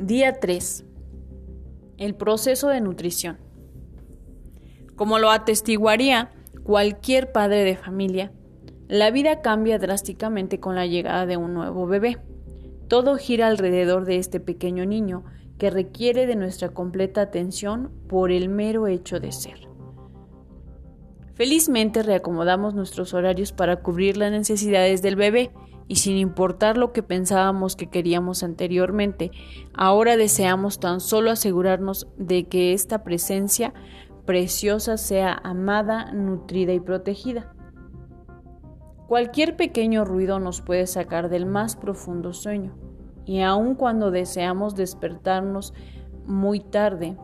Día 3. El proceso de nutrición. Como lo atestiguaría cualquier padre de familia, la vida cambia drásticamente con la llegada de un nuevo bebé. Todo gira alrededor de este pequeño niño que requiere de nuestra completa atención por el mero hecho de ser. Felizmente reacomodamos nuestros horarios para cubrir las necesidades del bebé y sin importar lo que pensábamos que queríamos anteriormente, ahora deseamos tan solo asegurarnos de que esta presencia preciosa sea amada, nutrida y protegida. Cualquier pequeño ruido nos puede sacar del más profundo sueño, y aun cuando deseamos despertarnos muy tarde,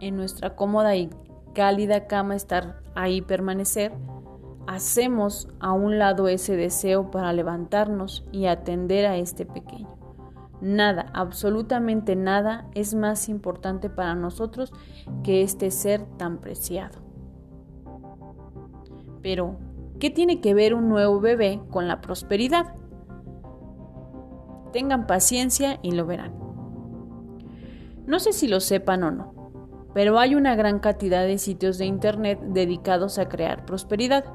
en nuestra cómoda y cálida cama estar ahí permanecer, hacemos a un lado ese deseo para levantarnos y atender a este pequeño. Nada, absolutamente nada es más importante para nosotros que este ser tan preciado. Pero, ¿qué tiene que ver un nuevo bebé con la prosperidad? Tengan paciencia y lo verán. No sé si lo sepan o no, pero hay una gran cantidad de sitios de Internet dedicados a crear prosperidad.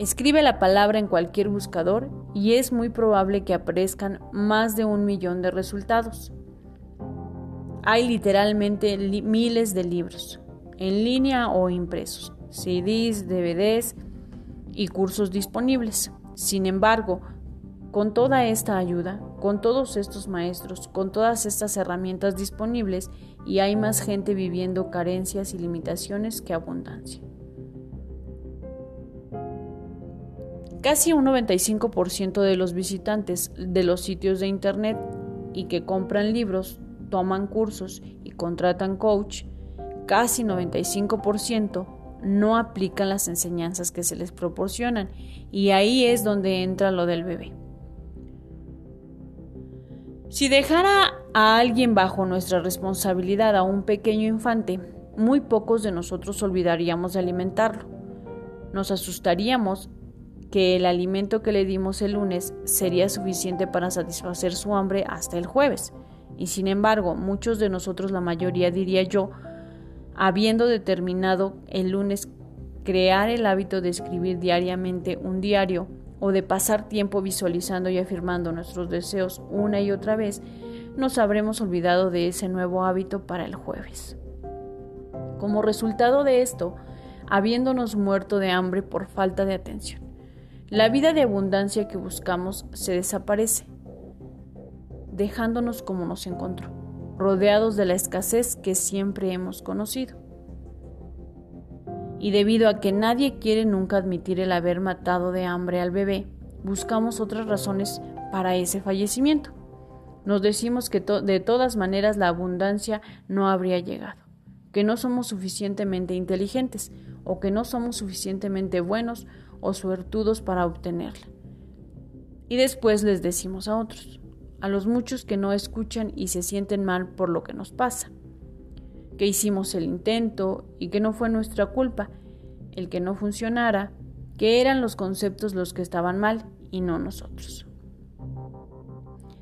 Escribe la palabra en cualquier buscador y es muy probable que aparezcan más de un millón de resultados. Hay literalmente miles de libros, en línea o impresos, CDs, DVDs y cursos disponibles. Sin embargo, con toda esta ayuda, con todos estos maestros, con todas estas herramientas disponibles, y hay más gente viviendo carencias y limitaciones que abundancia. Casi un 95% de los visitantes de los sitios de Internet y que compran libros, toman cursos y contratan coach, casi 95% no aplican las enseñanzas que se les proporcionan y ahí es donde entra lo del bebé. Si dejara a alguien bajo nuestra responsabilidad a un pequeño infante, muy pocos de nosotros olvidaríamos de alimentarlo. Nos asustaríamos que el alimento que le dimos el lunes sería suficiente para satisfacer su hambre hasta el jueves. Y sin embargo, muchos de nosotros, la mayoría diría yo, habiendo determinado el lunes crear el hábito de escribir diariamente un diario o de pasar tiempo visualizando y afirmando nuestros deseos una y otra vez, nos habremos olvidado de ese nuevo hábito para el jueves. Como resultado de esto, habiéndonos muerto de hambre por falta de atención. La vida de abundancia que buscamos se desaparece, dejándonos como nos encontró, rodeados de la escasez que siempre hemos conocido. Y debido a que nadie quiere nunca admitir el haber matado de hambre al bebé, buscamos otras razones para ese fallecimiento. Nos decimos que de todas maneras la abundancia no habría llegado, que no somos suficientemente inteligentes o que no somos suficientemente buenos o suertudos para obtenerla. Y después les decimos a otros, a los muchos que no escuchan y se sienten mal por lo que nos pasa, que hicimos el intento y que no fue nuestra culpa, el que no funcionara, que eran los conceptos los que estaban mal y no nosotros.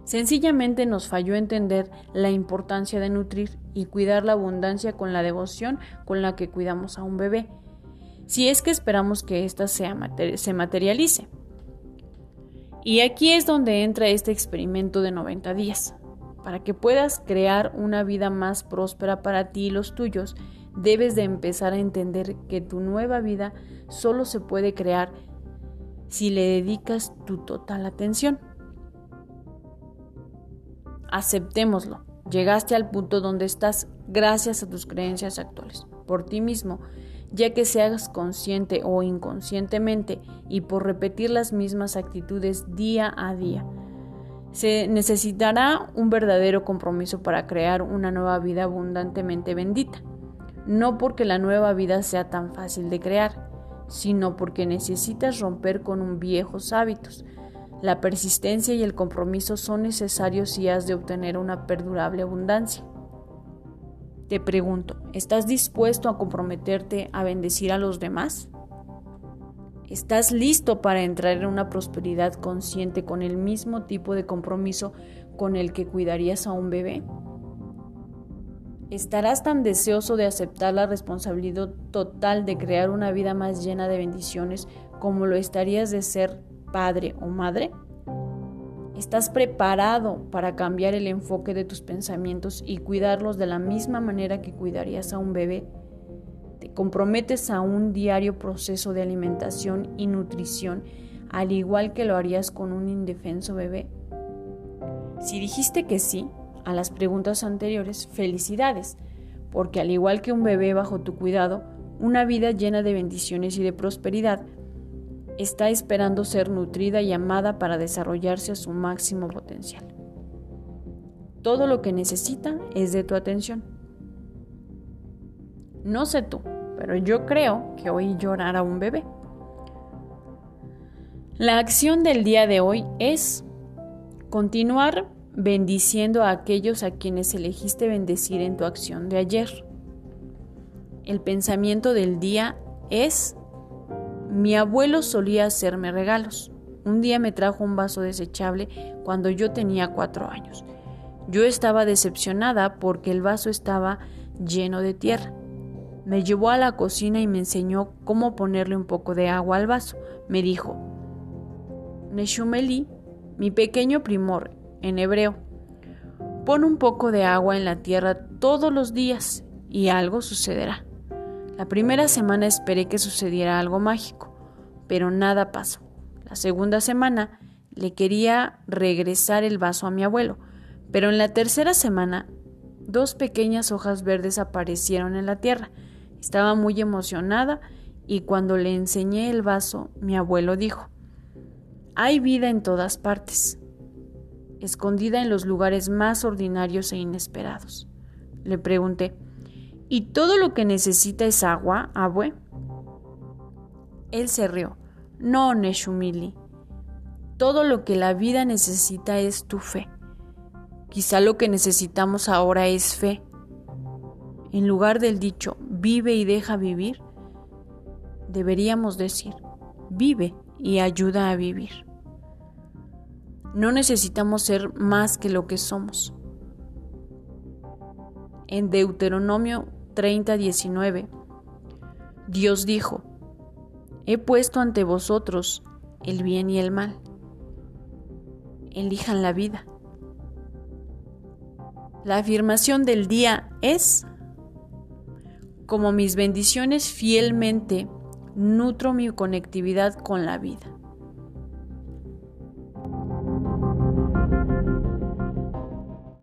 Sencillamente nos falló entender la importancia de nutrir y cuidar la abundancia con la devoción con la que cuidamos a un bebé, si es que esperamos que ésta se materialice. Y aquí es donde entra este experimento de 90 días. Para que puedas crear una vida más próspera para ti y los tuyos, debes de empezar a entender que tu nueva vida solo se puede crear si le dedicas tu total atención. Aceptémoslo. Llegaste al punto donde estás gracias a tus creencias actuales, por ti mismo ya que seas consciente o inconscientemente y por repetir las mismas actitudes día a día. Se necesitará un verdadero compromiso para crear una nueva vida abundantemente bendita, no porque la nueva vida sea tan fácil de crear, sino porque necesitas romper con viejos hábitos. La persistencia y el compromiso son necesarios si has de obtener una perdurable abundancia. Te pregunto, ¿estás dispuesto a comprometerte a bendecir a los demás? ¿Estás listo para entrar en una prosperidad consciente con el mismo tipo de compromiso con el que cuidarías a un bebé? ¿Estarás tan deseoso de aceptar la responsabilidad total de crear una vida más llena de bendiciones como lo estarías de ser padre o madre? ¿Estás preparado para cambiar el enfoque de tus pensamientos y cuidarlos de la misma manera que cuidarías a un bebé? Te comprometes a un diario proceso de alimentación y nutrición, al igual que lo harías con un indefenso bebé. Si dijiste que sí a las preguntas anteriores, felicidades, porque al igual que un bebé bajo tu cuidado, una vida llena de bendiciones y de prosperidad está esperando ser nutrida y amada para desarrollarse a su máximo potencial. Todo lo que necesita es de tu atención. No sé tú, pero yo creo que oí llorar a un bebé. La acción del día de hoy es continuar bendiciendo a aquellos a quienes elegiste bendecir en tu acción de ayer. El pensamiento del día es, mi abuelo solía hacerme regalos. Un día me trajo un vaso desechable cuando yo tenía cuatro años. Yo estaba decepcionada porque el vaso estaba lleno de tierra. Me llevó a la cocina y me enseñó cómo ponerle un poco de agua al vaso. Me dijo, Neshumeli, mi pequeño primor, en hebreo, pon un poco de agua en la tierra todos los días y algo sucederá. La primera semana esperé que sucediera algo mágico, pero nada pasó. La segunda semana le quería regresar el vaso a mi abuelo, pero en la tercera semana dos pequeñas hojas verdes aparecieron en la tierra estaba muy emocionada y cuando le enseñé el vaso, mi abuelo dijo, hay vida en todas partes, escondida en los lugares más ordinarios e inesperados. Le pregunté, ¿y todo lo que necesita es agua, abue? Él se rió. No, Neshumili. Todo lo que la vida necesita es tu fe. Quizá lo que necesitamos ahora es fe. En lugar del dicho vive y deja vivir, deberíamos decir vive y ayuda a vivir. No necesitamos ser más que lo que somos. En Deuteronomio 30:19, Dios dijo, He puesto ante vosotros el bien y el mal. Elijan la vida. La afirmación del día es como mis bendiciones fielmente nutro mi conectividad con la vida.